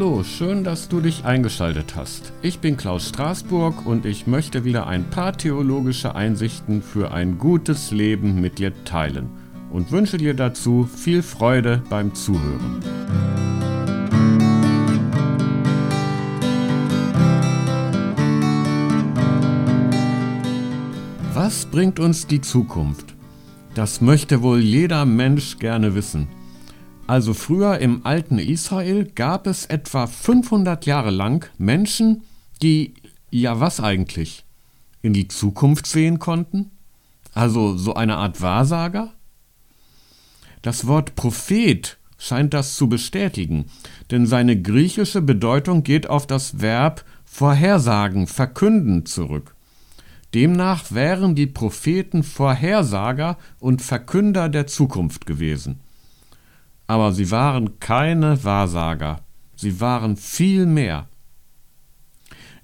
Hallo, schön, dass du dich eingeschaltet hast. Ich bin Klaus Straßburg und ich möchte wieder ein paar theologische Einsichten für ein gutes Leben mit dir teilen und wünsche dir dazu viel Freude beim Zuhören. Was bringt uns die Zukunft? Das möchte wohl jeder Mensch gerne wissen. Also früher im alten Israel gab es etwa 500 Jahre lang Menschen, die, ja was eigentlich, in die Zukunft sehen konnten? Also so eine Art Wahrsager? Das Wort Prophet scheint das zu bestätigen, denn seine griechische Bedeutung geht auf das Verb vorhersagen, verkünden zurück. Demnach wären die Propheten Vorhersager und Verkünder der Zukunft gewesen aber sie waren keine Wahrsager, sie waren viel mehr.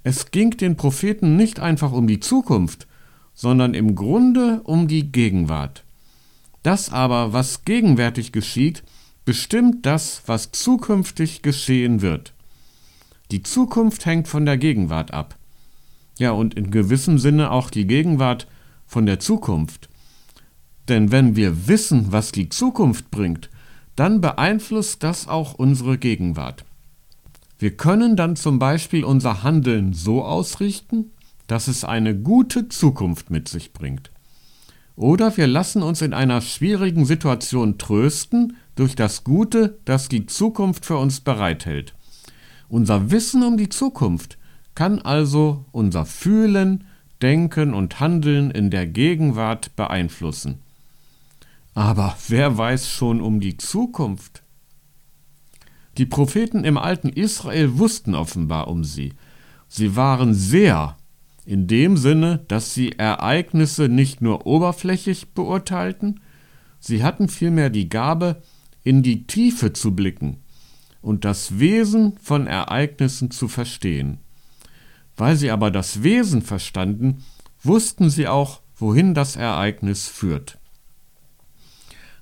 Es ging den Propheten nicht einfach um die Zukunft, sondern im Grunde um die Gegenwart. Das aber, was gegenwärtig geschieht, bestimmt das, was zukünftig geschehen wird. Die Zukunft hängt von der Gegenwart ab. Ja, und in gewissem Sinne auch die Gegenwart von der Zukunft. Denn wenn wir wissen, was die Zukunft bringt, dann beeinflusst das auch unsere Gegenwart. Wir können dann zum Beispiel unser Handeln so ausrichten, dass es eine gute Zukunft mit sich bringt. Oder wir lassen uns in einer schwierigen Situation trösten durch das Gute, das die Zukunft für uns bereithält. Unser Wissen um die Zukunft kann also unser Fühlen, Denken und Handeln in der Gegenwart beeinflussen. Aber wer weiß schon um die Zukunft? Die Propheten im alten Israel wussten offenbar um sie. Sie waren sehr, in dem Sinne, dass sie Ereignisse nicht nur oberflächlich beurteilten, sie hatten vielmehr die Gabe, in die Tiefe zu blicken und das Wesen von Ereignissen zu verstehen. Weil sie aber das Wesen verstanden, wussten sie auch, wohin das Ereignis führt.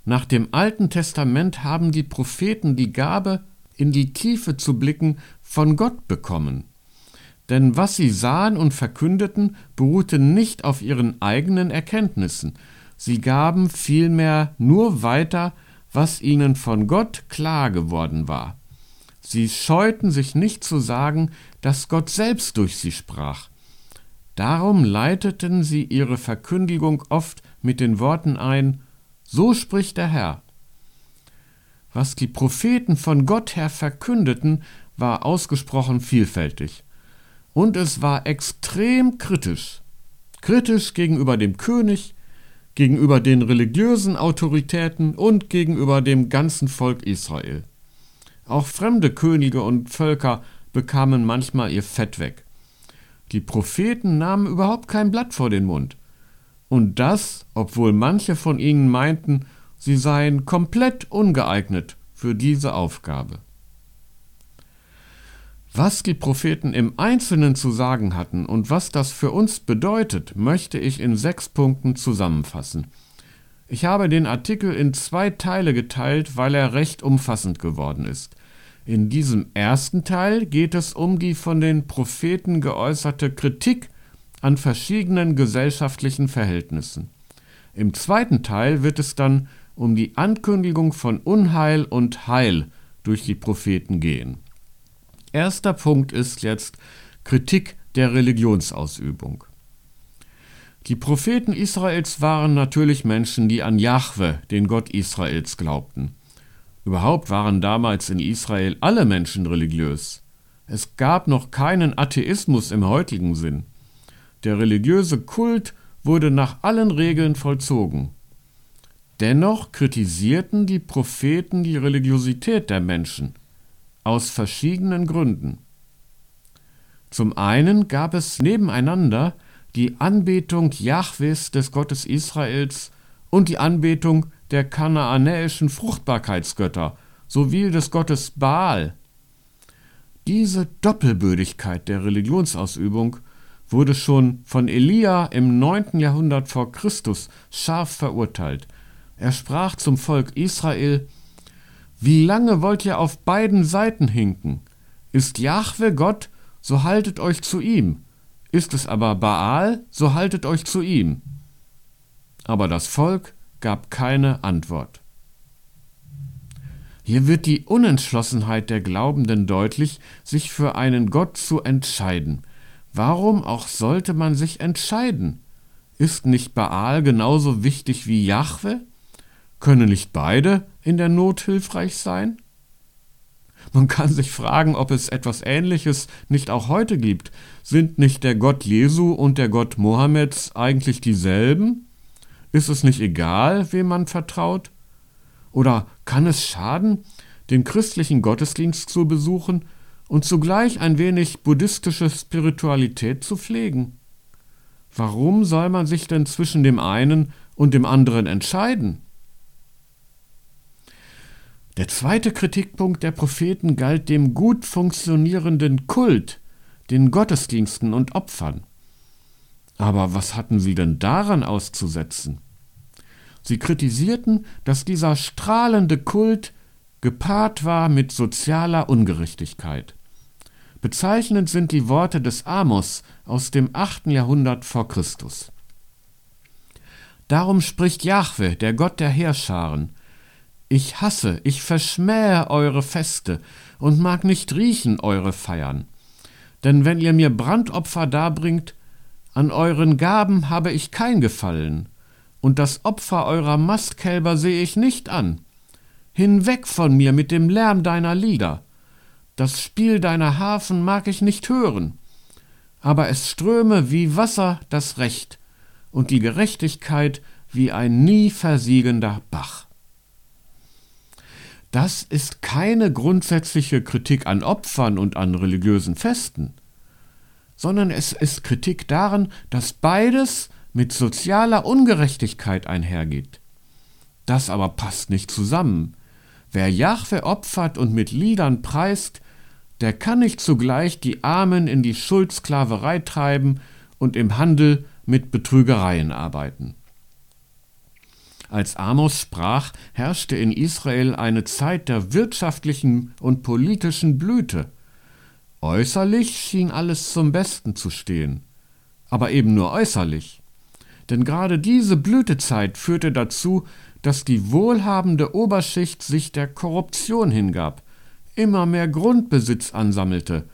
Nach dem Alten Testament haben die Propheten die Gabe, in die Tiefe zu blicken, von Gott bekommen. Denn was sie sahen und verkündeten, beruhte nicht auf ihren eigenen Erkenntnissen, sie gaben vielmehr nur weiter, was ihnen von Gott klar geworden war. Sie scheuten sich nicht zu sagen, dass Gott selbst durch sie sprach. Darum leiteten sie ihre Verkündigung oft mit den Worten ein so spricht der Herr. Was die Propheten von Gott her verkündeten, war ausgesprochen vielfältig. Und es war extrem kritisch. Kritisch gegenüber dem König, gegenüber den religiösen Autoritäten und gegenüber dem ganzen Volk Israel. Auch fremde Könige und Völker bekamen manchmal ihr Fett weg. Die Propheten nahmen überhaupt kein Blatt vor den Mund. Und das, obwohl manche von ihnen meinten, sie seien komplett ungeeignet für diese Aufgabe. Was die Propheten im Einzelnen zu sagen hatten und was das für uns bedeutet, möchte ich in sechs Punkten zusammenfassen. Ich habe den Artikel in zwei Teile geteilt, weil er recht umfassend geworden ist. In diesem ersten Teil geht es um die von den Propheten geäußerte Kritik an verschiedenen gesellschaftlichen Verhältnissen. Im zweiten Teil wird es dann um die Ankündigung von Unheil und Heil durch die Propheten gehen. Erster Punkt ist jetzt Kritik der Religionsausübung. Die Propheten Israels waren natürlich Menschen, die an Jahwe, den Gott Israels, glaubten. Überhaupt waren damals in Israel alle Menschen religiös. Es gab noch keinen Atheismus im heutigen Sinn. Der religiöse Kult wurde nach allen Regeln vollzogen. Dennoch kritisierten die Propheten die Religiosität der Menschen aus verschiedenen Gründen. Zum einen gab es nebeneinander die Anbetung Jahwes des Gottes Israels und die Anbetung der kanaanäischen Fruchtbarkeitsgötter sowie des Gottes Baal. Diese Doppelbödigkeit der Religionsausübung wurde schon von Elia im 9. Jahrhundert vor Christus scharf verurteilt. Er sprach zum Volk Israel, Wie lange wollt ihr auf beiden Seiten hinken? Ist Jahwe Gott, so haltet euch zu ihm. Ist es aber Baal, so haltet euch zu ihm. Aber das Volk gab keine Antwort. Hier wird die Unentschlossenheit der Glaubenden deutlich, sich für einen Gott zu entscheiden. Warum auch sollte man sich entscheiden? Ist nicht Baal genauso wichtig wie Jahwe? Können nicht beide in der Not hilfreich sein? Man kann sich fragen, ob es etwas Ähnliches nicht auch heute gibt. Sind nicht der Gott Jesu und der Gott Mohammeds eigentlich dieselben? Ist es nicht egal, wem man vertraut? Oder kann es schaden, den christlichen Gottesdienst zu besuchen und zugleich ein wenig buddhistische Spiritualität zu pflegen? Warum soll man sich denn zwischen dem einen und dem anderen entscheiden? Der zweite Kritikpunkt der Propheten galt dem gut funktionierenden Kult, den Gottesdiensten und Opfern. Aber was hatten sie denn daran auszusetzen? Sie kritisierten, dass dieser strahlende Kult gepaart war mit sozialer Ungerechtigkeit. Bezeichnend sind die Worte des Amos aus dem 8. Jahrhundert vor Christus. Darum spricht Jahwe, der Gott der Heerscharen, ich hasse, ich verschmähe eure Feste und mag nicht riechen eure Feiern. Denn wenn ihr mir Brandopfer darbringt, an euren Gaben habe ich kein Gefallen, und das Opfer eurer Mastkälber sehe ich nicht an. Hinweg von mir mit dem Lärm deiner Lieder. Das Spiel deiner Harfen mag ich nicht hören. Aber es ströme wie Wasser das Recht und die Gerechtigkeit wie ein nie versiegender Bach. Das ist keine grundsätzliche Kritik an Opfern und an religiösen Festen, sondern es ist Kritik daran, dass beides mit sozialer Ungerechtigkeit einhergeht. Das aber passt nicht zusammen. Wer Jahwe opfert und mit Liedern preist, der kann nicht zugleich die Armen in die Schuldsklaverei treiben und im Handel mit Betrügereien arbeiten. Als Amos sprach, herrschte in Israel eine Zeit der wirtschaftlichen und politischen Blüte. Äußerlich schien alles zum Besten zu stehen, aber eben nur äußerlich. Denn gerade diese Blütezeit führte dazu, dass die wohlhabende Oberschicht sich der Korruption hingab, immer mehr Grundbesitz ansammelte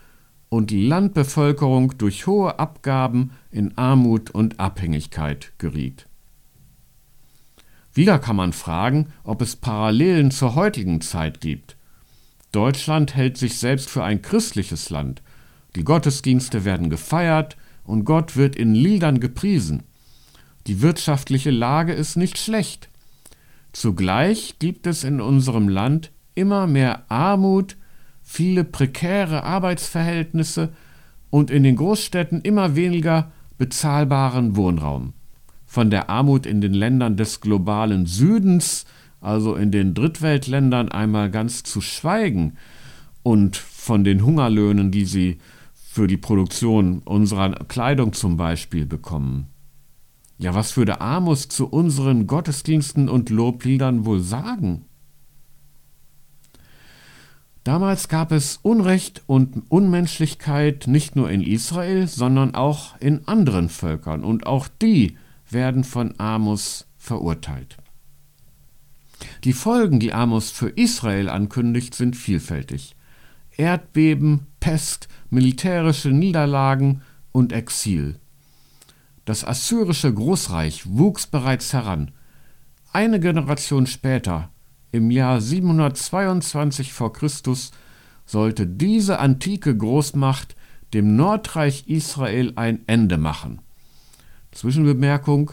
und die Landbevölkerung durch hohe Abgaben in Armut und Abhängigkeit geriet. Wieder kann man fragen, ob es Parallelen zur heutigen Zeit gibt. Deutschland hält sich selbst für ein christliches Land. Die Gottesdienste werden gefeiert und Gott wird in Liedern gepriesen. Die wirtschaftliche Lage ist nicht schlecht. Zugleich gibt es in unserem Land immer mehr Armut, viele prekäre Arbeitsverhältnisse und in den Großstädten immer weniger bezahlbaren Wohnraum von der Armut in den Ländern des globalen Südens, also in den Drittweltländern, einmal ganz zu schweigen und von den Hungerlöhnen, die sie für die Produktion unserer Kleidung zum Beispiel bekommen. Ja, was würde Amos zu unseren Gottesdiensten und Lobliedern wohl sagen? Damals gab es Unrecht und Unmenschlichkeit nicht nur in Israel, sondern auch in anderen Völkern, und auch die werden von Amos verurteilt. Die Folgen, die Amos für Israel ankündigt, sind vielfältig. Erdbeben, Pest, militärische Niederlagen und Exil. Das assyrische Großreich wuchs bereits heran. Eine Generation später, im Jahr 722 v. Chr., sollte diese antike Großmacht dem Nordreich Israel ein Ende machen. Zwischenbemerkung,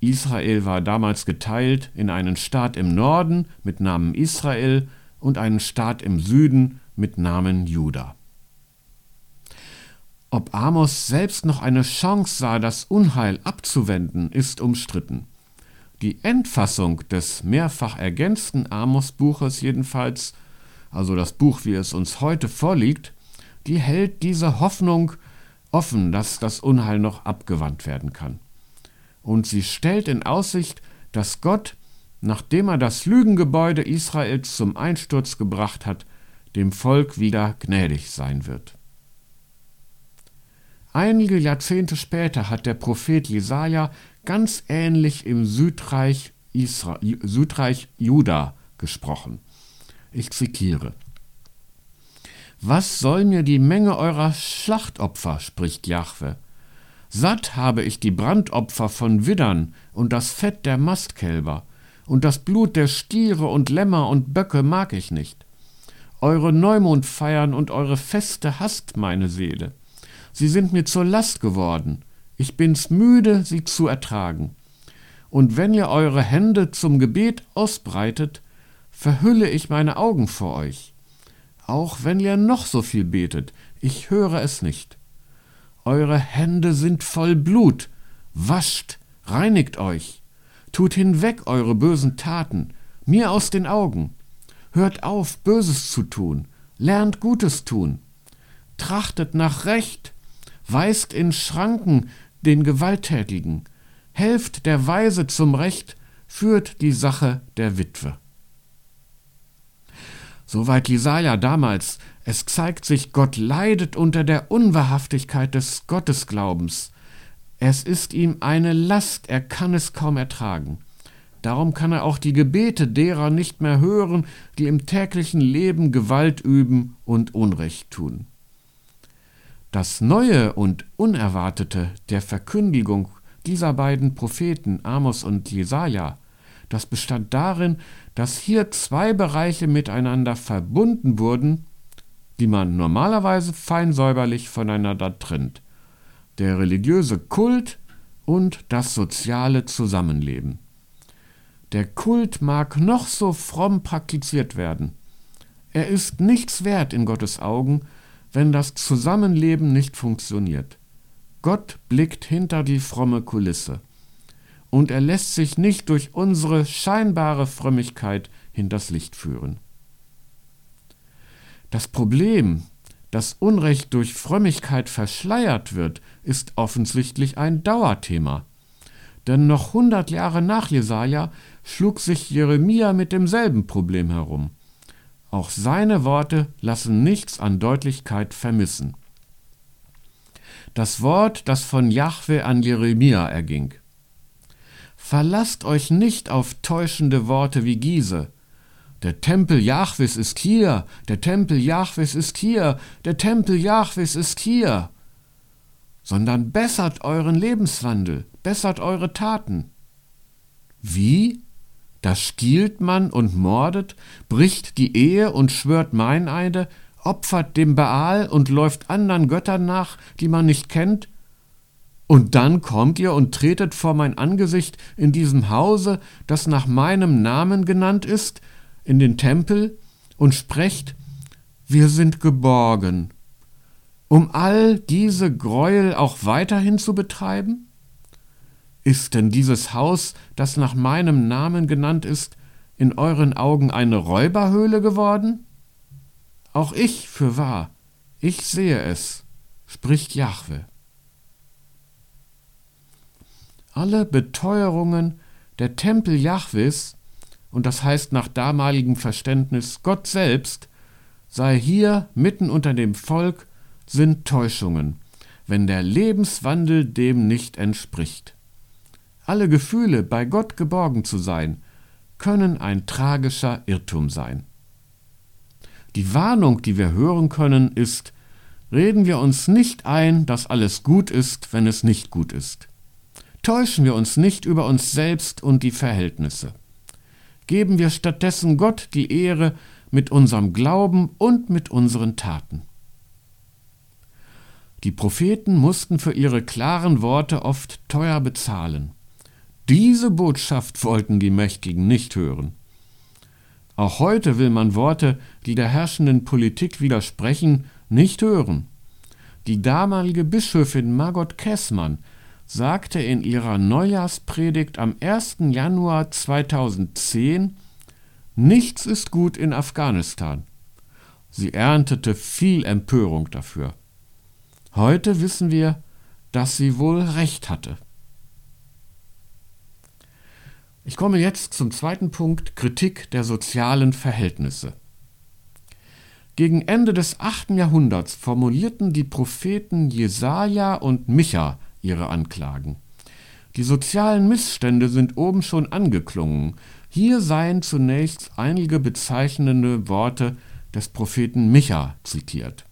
Israel war damals geteilt in einen Staat im Norden mit Namen Israel und einen Staat im Süden mit Namen Juda. Ob Amos selbst noch eine Chance sah, das Unheil abzuwenden, ist umstritten. Die Endfassung des mehrfach ergänzten Amos-Buches jedenfalls, also das Buch, wie es uns heute vorliegt, die hält diese Hoffnung offen, dass das Unheil noch abgewandt werden kann. Und sie stellt in Aussicht, dass Gott, nachdem er das Lügengebäude Israels zum Einsturz gebracht hat, dem Volk wieder gnädig sein wird. Einige Jahrzehnte später hat der Prophet Jesaja ganz ähnlich im Südreich, Isra Südreich Juda gesprochen. Ich zitiere. Was soll mir die Menge eurer Schlachtopfer, spricht Jahwe. Satt habe ich die Brandopfer von Widdern und das Fett der Mastkälber, und das Blut der Stiere und Lämmer und Böcke mag ich nicht. Eure Neumondfeiern und eure Feste hasst meine Seele. Sie sind mir zur Last geworden. Ich bin's müde, sie zu ertragen. Und wenn ihr eure Hände zum Gebet ausbreitet, verhülle ich meine Augen vor euch. Auch wenn ihr noch so viel betet, ich höre es nicht. Eure Hände sind voll Blut. Wascht, reinigt euch. Tut hinweg eure bösen Taten, mir aus den Augen. Hört auf, Böses zu tun, lernt Gutes tun. Trachtet nach Recht, weist in Schranken den Gewalttätigen, helft der Weise zum Recht, führt die Sache der Witwe. Soweit Jesaja damals. Es zeigt sich, Gott leidet unter der Unwahrhaftigkeit des Gottesglaubens. Es ist ihm eine Last, er kann es kaum ertragen. Darum kann er auch die Gebete derer nicht mehr hören, die im täglichen Leben Gewalt üben und Unrecht tun. Das Neue und Unerwartete der Verkündigung dieser beiden Propheten Amos und Jesaja, das bestand darin, dass hier zwei Bereiche miteinander verbunden wurden, die man normalerweise fein säuberlich voneinander trennt. Der religiöse Kult und das soziale Zusammenleben. Der Kult mag noch so fromm praktiziert werden. Er ist nichts wert in Gottes Augen, wenn das Zusammenleben nicht funktioniert. Gott blickt hinter die fromme Kulisse. Und er lässt sich nicht durch unsere scheinbare Frömmigkeit hinters Licht führen. Das Problem, dass Unrecht durch Frömmigkeit verschleiert wird, ist offensichtlich ein Dauerthema. Denn noch hundert Jahre nach Jesaja schlug sich Jeremia mit demselben Problem herum. Auch seine Worte lassen nichts an Deutlichkeit vermissen. Das Wort, das von Jahwe an Jeremia erging. Verlasst euch nicht auf täuschende Worte wie Giese. Der Tempel Jahwes ist hier, der Tempel Jahwes ist hier, der Tempel Jahwes ist hier. Sondern bessert euren Lebenswandel, bessert eure Taten. Wie? Da stiehlt man und mordet, bricht die Ehe und schwört Meineide, opfert dem Baal und läuft anderen Göttern nach, die man nicht kennt? Und dann kommt ihr und tretet vor mein Angesicht in diesem Hause, das nach meinem Namen genannt ist, in den Tempel, und sprecht, wir sind geborgen, um all diese Gräuel auch weiterhin zu betreiben? Ist denn dieses Haus, das nach meinem Namen genannt ist, in euren Augen eine Räuberhöhle geworden? Auch ich, für wahr, ich sehe es, spricht Jahwe. Alle Beteuerungen der Tempel Jahwes, und das heißt nach damaligem Verständnis Gott selbst, sei hier mitten unter dem Volk, sind Täuschungen, wenn der Lebenswandel dem nicht entspricht. Alle Gefühle, bei Gott geborgen zu sein, können ein tragischer Irrtum sein. Die Warnung, die wir hören können, ist, reden wir uns nicht ein, dass alles gut ist, wenn es nicht gut ist. Täuschen wir uns nicht über uns selbst und die Verhältnisse. Geben wir stattdessen Gott die Ehre mit unserem Glauben und mit unseren Taten. Die Propheten mussten für ihre klaren Worte oft teuer bezahlen. Diese Botschaft wollten die Mächtigen nicht hören. Auch heute will man Worte, die der herrschenden Politik widersprechen, nicht hören. Die damalige Bischöfin Margot Kessmann sagte in ihrer Neujahrspredigt am 1. Januar 2010, Nichts ist gut in Afghanistan. Sie erntete viel Empörung dafür. Heute wissen wir, dass sie wohl recht hatte. Ich komme jetzt zum zweiten Punkt, Kritik der sozialen Verhältnisse. Gegen Ende des 8. Jahrhunderts formulierten die Propheten Jesaja und Micha ihre Anklagen. Die sozialen Missstände sind oben schon angeklungen. Hier seien zunächst einige bezeichnende Worte des Propheten Micha zitiert.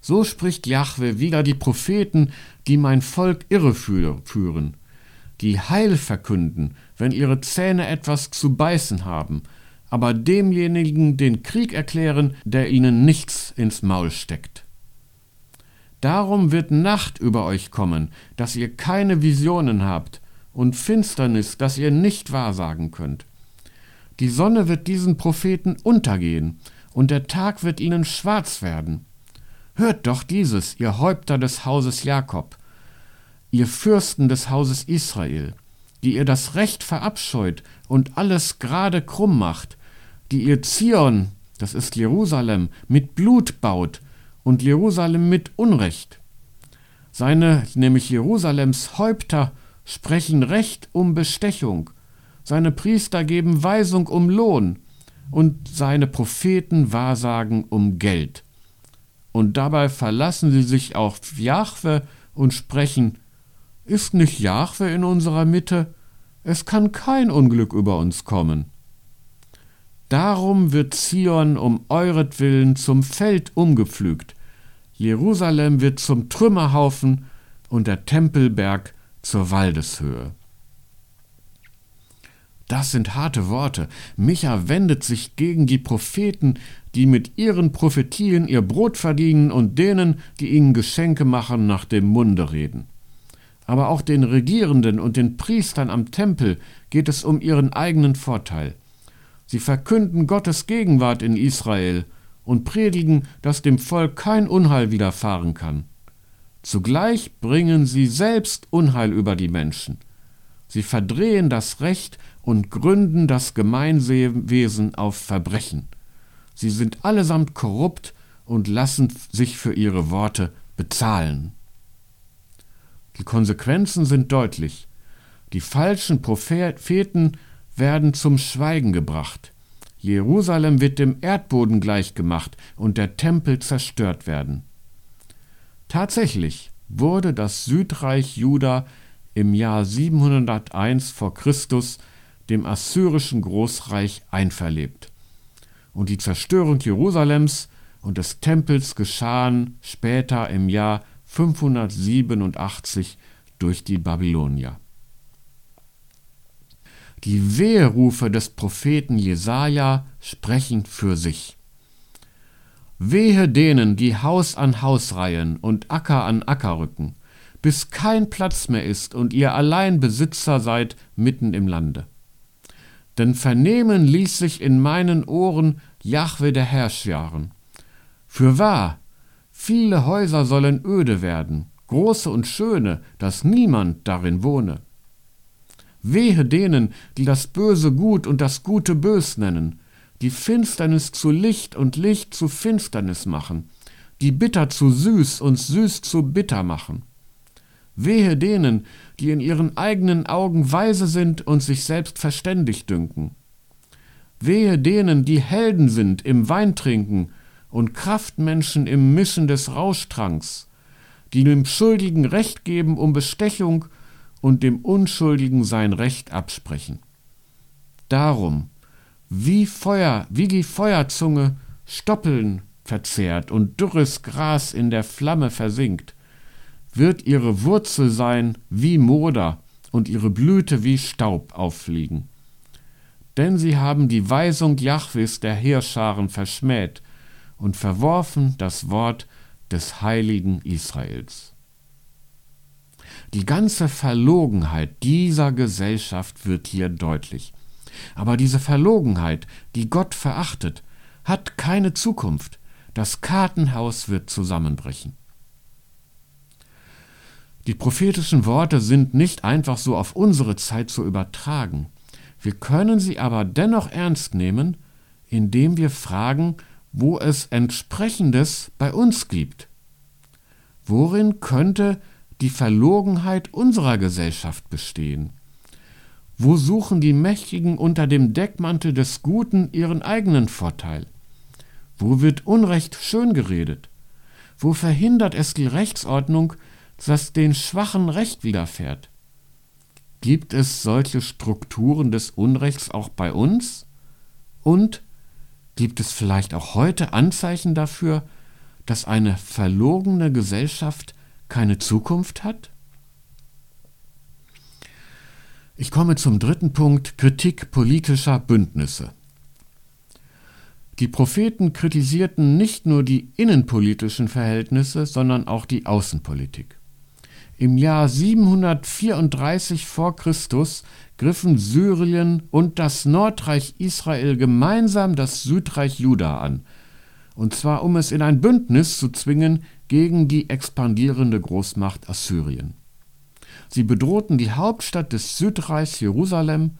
So spricht Jahwe wider die Propheten, die mein Volk irreführen, die Heil verkünden, wenn ihre Zähne etwas zu beißen haben, aber demjenigen den Krieg erklären, der ihnen nichts ins Maul steckt. Darum wird Nacht über euch kommen, dass ihr keine Visionen habt, und Finsternis, dass ihr nicht wahrsagen könnt. Die Sonne wird diesen Propheten untergehen, und der Tag wird ihnen schwarz werden. Hört doch dieses, ihr Häupter des Hauses Jakob, ihr Fürsten des Hauses Israel, die ihr das Recht verabscheut und alles gerade krumm macht, die ihr Zion, das ist Jerusalem, mit Blut baut und Jerusalem mit Unrecht. Seine, nämlich Jerusalems Häupter, sprechen Recht um Bestechung, seine Priester geben Weisung um Lohn und seine Propheten wahrsagen um Geld. Und dabei verlassen sie sich auf Jahwe und sprechen, ist nicht Jahwe in unserer Mitte? Es kann kein Unglück über uns kommen. Darum wird Zion um euretwillen zum Feld umgepflügt, Jerusalem wird zum Trümmerhaufen und der Tempelberg zur Waldeshöhe. Das sind harte Worte. Micha wendet sich gegen die Propheten, die mit ihren Prophetien ihr Brot verdienen und denen, die ihnen Geschenke machen, nach dem Munde reden. Aber auch den Regierenden und den Priestern am Tempel geht es um ihren eigenen Vorteil. Sie verkünden Gottes Gegenwart in Israel und predigen, dass dem Volk kein Unheil widerfahren kann. Zugleich bringen sie selbst Unheil über die Menschen. Sie verdrehen das Recht und gründen das Gemeinwesen auf Verbrechen. Sie sind allesamt korrupt und lassen sich für ihre Worte bezahlen. Die Konsequenzen sind deutlich. Die falschen Propheten werden zum Schweigen gebracht. Jerusalem wird dem Erdboden gleichgemacht und der Tempel zerstört werden. Tatsächlich wurde das Südreich Juda im Jahr 701 vor Christus dem assyrischen Großreich einverlebt. Und die Zerstörung Jerusalems und des Tempels geschahen später im Jahr 587 durch die Babylonier. Die Weherufe des Propheten Jesaja sprechen für sich. Wehe denen, die Haus an Haus reihen und Acker an Acker rücken, bis kein Platz mehr ist und ihr allein Besitzer seid mitten im Lande. Denn vernehmen ließ sich in meinen Ohren Jahwe der Herrscharen. Für wahr, viele Häuser sollen öde werden, große und schöne, dass niemand darin wohne. Wehe denen, die das Böse gut und das Gute bös nennen, die Finsternis zu Licht und Licht zu Finsternis machen, die bitter zu süß und süß zu bitter machen. Wehe denen, die in ihren eigenen Augen weise sind und sich selbst verständig dünken. Wehe denen, die Helden sind im Weintrinken und Kraftmenschen im Mischen des Rauschtranks, die dem Schuldigen Recht geben um Bestechung und dem Unschuldigen sein Recht absprechen. Darum, wie Feuer, wie die Feuerzunge Stoppeln verzehrt und dürres Gras in der Flamme versinkt, wird ihre Wurzel sein wie Moder und ihre Blüte wie Staub auffliegen. Denn sie haben die Weisung Jahwes der Heerscharen verschmäht und verworfen das Wort des heiligen Israels. Die ganze Verlogenheit dieser Gesellschaft wird hier deutlich. Aber diese Verlogenheit, die Gott verachtet, hat keine Zukunft. Das Kartenhaus wird zusammenbrechen. Die prophetischen Worte sind nicht einfach so auf unsere Zeit zu übertragen. Wir können sie aber dennoch ernst nehmen, indem wir fragen, wo es entsprechendes bei uns gibt. Worin könnte die Verlogenheit unserer Gesellschaft bestehen? Wo suchen die Mächtigen unter dem Deckmantel des Guten ihren eigenen Vorteil? Wo wird Unrecht schön geredet? Wo verhindert es die Rechtsordnung, dass den Schwachen Recht widerfährt? Gibt es solche Strukturen des Unrechts auch bei uns? Und gibt es vielleicht auch heute Anzeichen dafür, dass eine verlogene Gesellschaft keine Zukunft hat? Ich komme zum dritten Punkt Kritik politischer Bündnisse. Die Propheten kritisierten nicht nur die innenpolitischen Verhältnisse, sondern auch die Außenpolitik. Im Jahr 734 vor Christus griffen Syrien und das Nordreich Israel gemeinsam das Südreich Juda an, und zwar um es in ein Bündnis zu zwingen gegen die expandierende Großmacht Assyrien. Sie bedrohten die Hauptstadt des Südreichs Jerusalem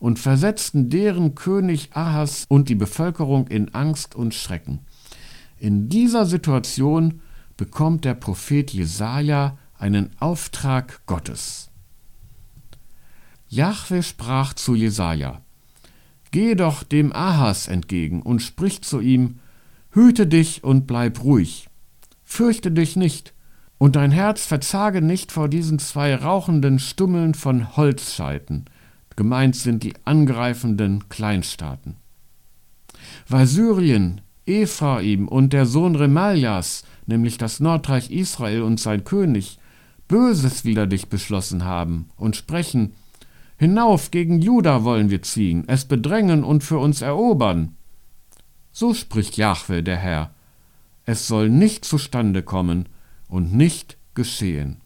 und versetzten deren König Ahas und die Bevölkerung in Angst und Schrecken. In dieser Situation bekommt der Prophet Jesaja einen Auftrag Gottes. Jahwe sprach zu Jesaja: Geh doch dem Ahas entgegen und sprich zu ihm: Hüte dich und bleib ruhig. Fürchte dich nicht, und dein Herz verzage nicht vor diesen zwei rauchenden Stummeln von Holzscheiten. Gemeint sind die angreifenden Kleinstaaten. Weil Syrien, Ephraim und der Sohn Remaljas, nämlich das Nordreich Israel und sein König, Böses wider dich beschlossen haben und sprechen, Hinauf gegen Juda wollen wir ziehen, es bedrängen und für uns erobern. So spricht Jahwe der Herr, es soll nicht zustande kommen, und nicht geschehen.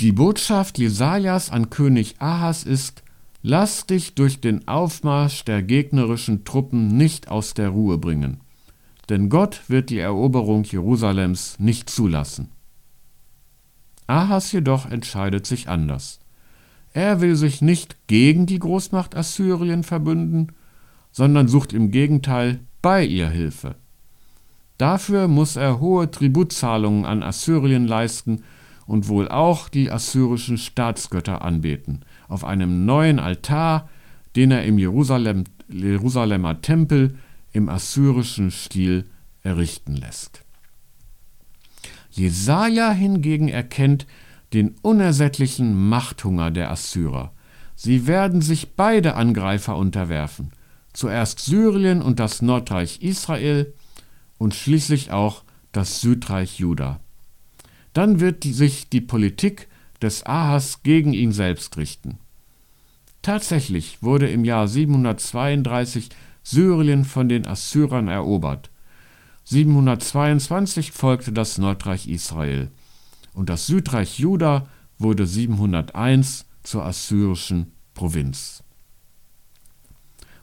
Die Botschaft Jesajas an König Ahas ist: Lass dich durch den Aufmarsch der gegnerischen Truppen nicht aus der Ruhe bringen, denn Gott wird die Eroberung Jerusalems nicht zulassen. Ahas jedoch entscheidet sich anders. Er will sich nicht gegen die Großmacht Assyrien verbünden, sondern sucht im Gegenteil bei ihr Hilfe. Dafür muss er hohe Tributzahlungen an Assyrien leisten und wohl auch die assyrischen Staatsgötter anbeten, auf einem neuen Altar, den er im Jerusalem, Jerusalemer Tempel im assyrischen Stil errichten lässt. Jesaja hingegen erkennt den unersättlichen Machthunger der Assyrer. Sie werden sich beide Angreifer unterwerfen. Zuerst Syrien und das Nordreich Israel, und schließlich auch das Südreich Juda. Dann wird sich die Politik des Ahas gegen ihn selbst richten. Tatsächlich wurde im Jahr 732 Syrien von den Assyrern erobert. 722 folgte das Nordreich Israel und das Südreich Juda wurde 701 zur assyrischen Provinz.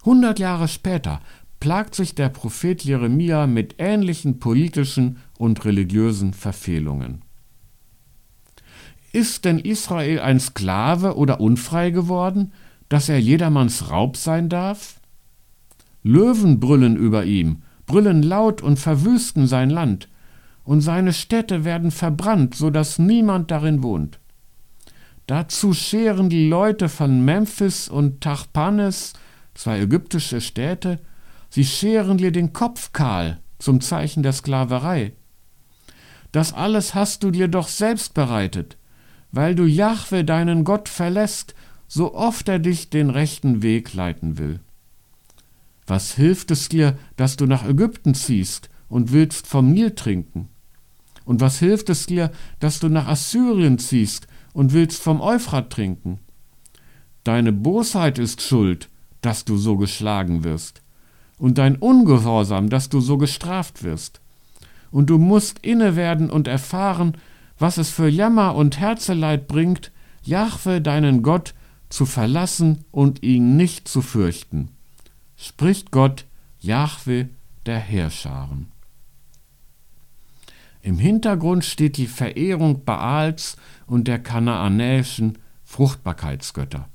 Hundert Jahre später plagt sich der Prophet Jeremia mit ähnlichen politischen und religiösen Verfehlungen. Ist denn Israel ein Sklave oder unfrei geworden, dass er jedermanns Raub sein darf? Löwen brüllen über ihm, brüllen laut und verwüsten sein Land, und seine Städte werden verbrannt, so dass niemand darin wohnt. Dazu scheren die Leute von Memphis und Tachpanes, zwei ägyptische Städte, Sie scheren dir den Kopf kahl zum Zeichen der Sklaverei. Das alles hast du dir doch selbst bereitet, weil du Jahwe deinen Gott verlässt, so oft er dich den rechten Weg leiten will. Was hilft es dir, dass du nach Ägypten ziehst und willst vom Nil trinken? Und was hilft es dir, dass du nach Assyrien ziehst und willst vom Euphrat trinken? Deine Bosheit ist schuld, dass du so geschlagen wirst und dein Ungehorsam, dass du so gestraft wirst. Und du musst inne werden und erfahren, was es für Jammer und Herzeleid bringt, Jahwe, deinen Gott, zu verlassen und ihn nicht zu fürchten. Spricht Gott, Jahwe, der Heerscharen. Im Hintergrund steht die Verehrung Baals und der kanaanäischen Fruchtbarkeitsgötter.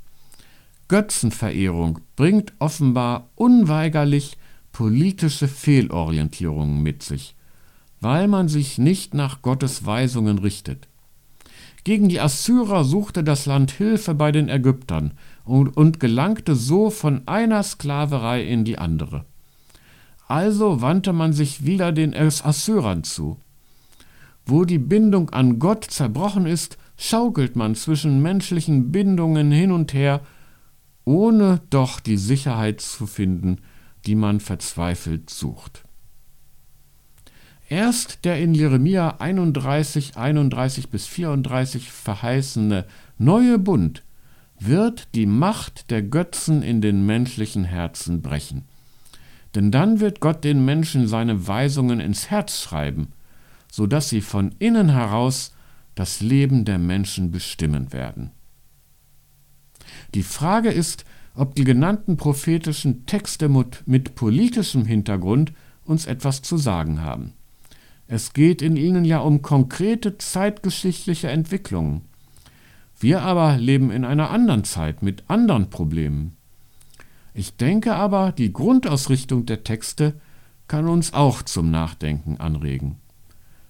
Götzenverehrung bringt offenbar unweigerlich politische Fehlorientierungen mit sich, weil man sich nicht nach Gottes Weisungen richtet. Gegen die Assyrer suchte das Land Hilfe bei den Ägyptern und, und gelangte so von einer Sklaverei in die andere. Also wandte man sich wieder den Assyrern zu. Wo die Bindung an Gott zerbrochen ist, schaukelt man zwischen menschlichen Bindungen hin und her, ohne doch die Sicherheit zu finden, die man verzweifelt sucht. Erst der in Jeremia 31, 31 bis 34 verheißene neue Bund wird die Macht der Götzen in den menschlichen Herzen brechen. Denn dann wird Gott den Menschen seine Weisungen ins Herz schreiben, so dass sie von innen heraus das Leben der Menschen bestimmen werden. Die Frage ist, ob die genannten prophetischen Texte mit politischem Hintergrund uns etwas zu sagen haben. Es geht in ihnen ja um konkrete zeitgeschichtliche Entwicklungen. Wir aber leben in einer anderen Zeit mit anderen Problemen. Ich denke aber, die Grundausrichtung der Texte kann uns auch zum Nachdenken anregen.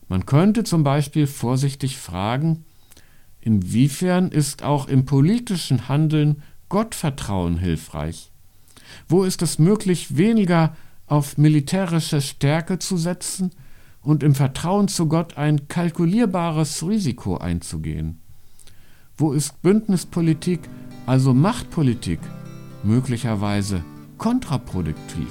Man könnte zum Beispiel vorsichtig fragen, inwiefern ist auch im politischen Handeln Gottvertrauen hilfreich? Wo ist es möglich, weniger auf militärische Stärke zu setzen und im Vertrauen zu Gott ein kalkulierbares Risiko einzugehen? Wo ist Bündnispolitik, also Machtpolitik, möglicherweise kontraproduktiv?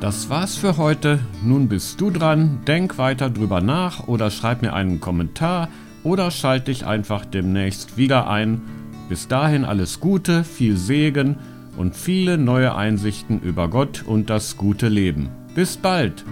Das war's für heute. Nun bist du dran. Denk weiter drüber nach oder schreib mir einen Kommentar oder schalt dich einfach demnächst wieder ein. Bis dahin alles Gute, viel Segen und viele neue Einsichten über Gott und das gute Leben. Bis bald!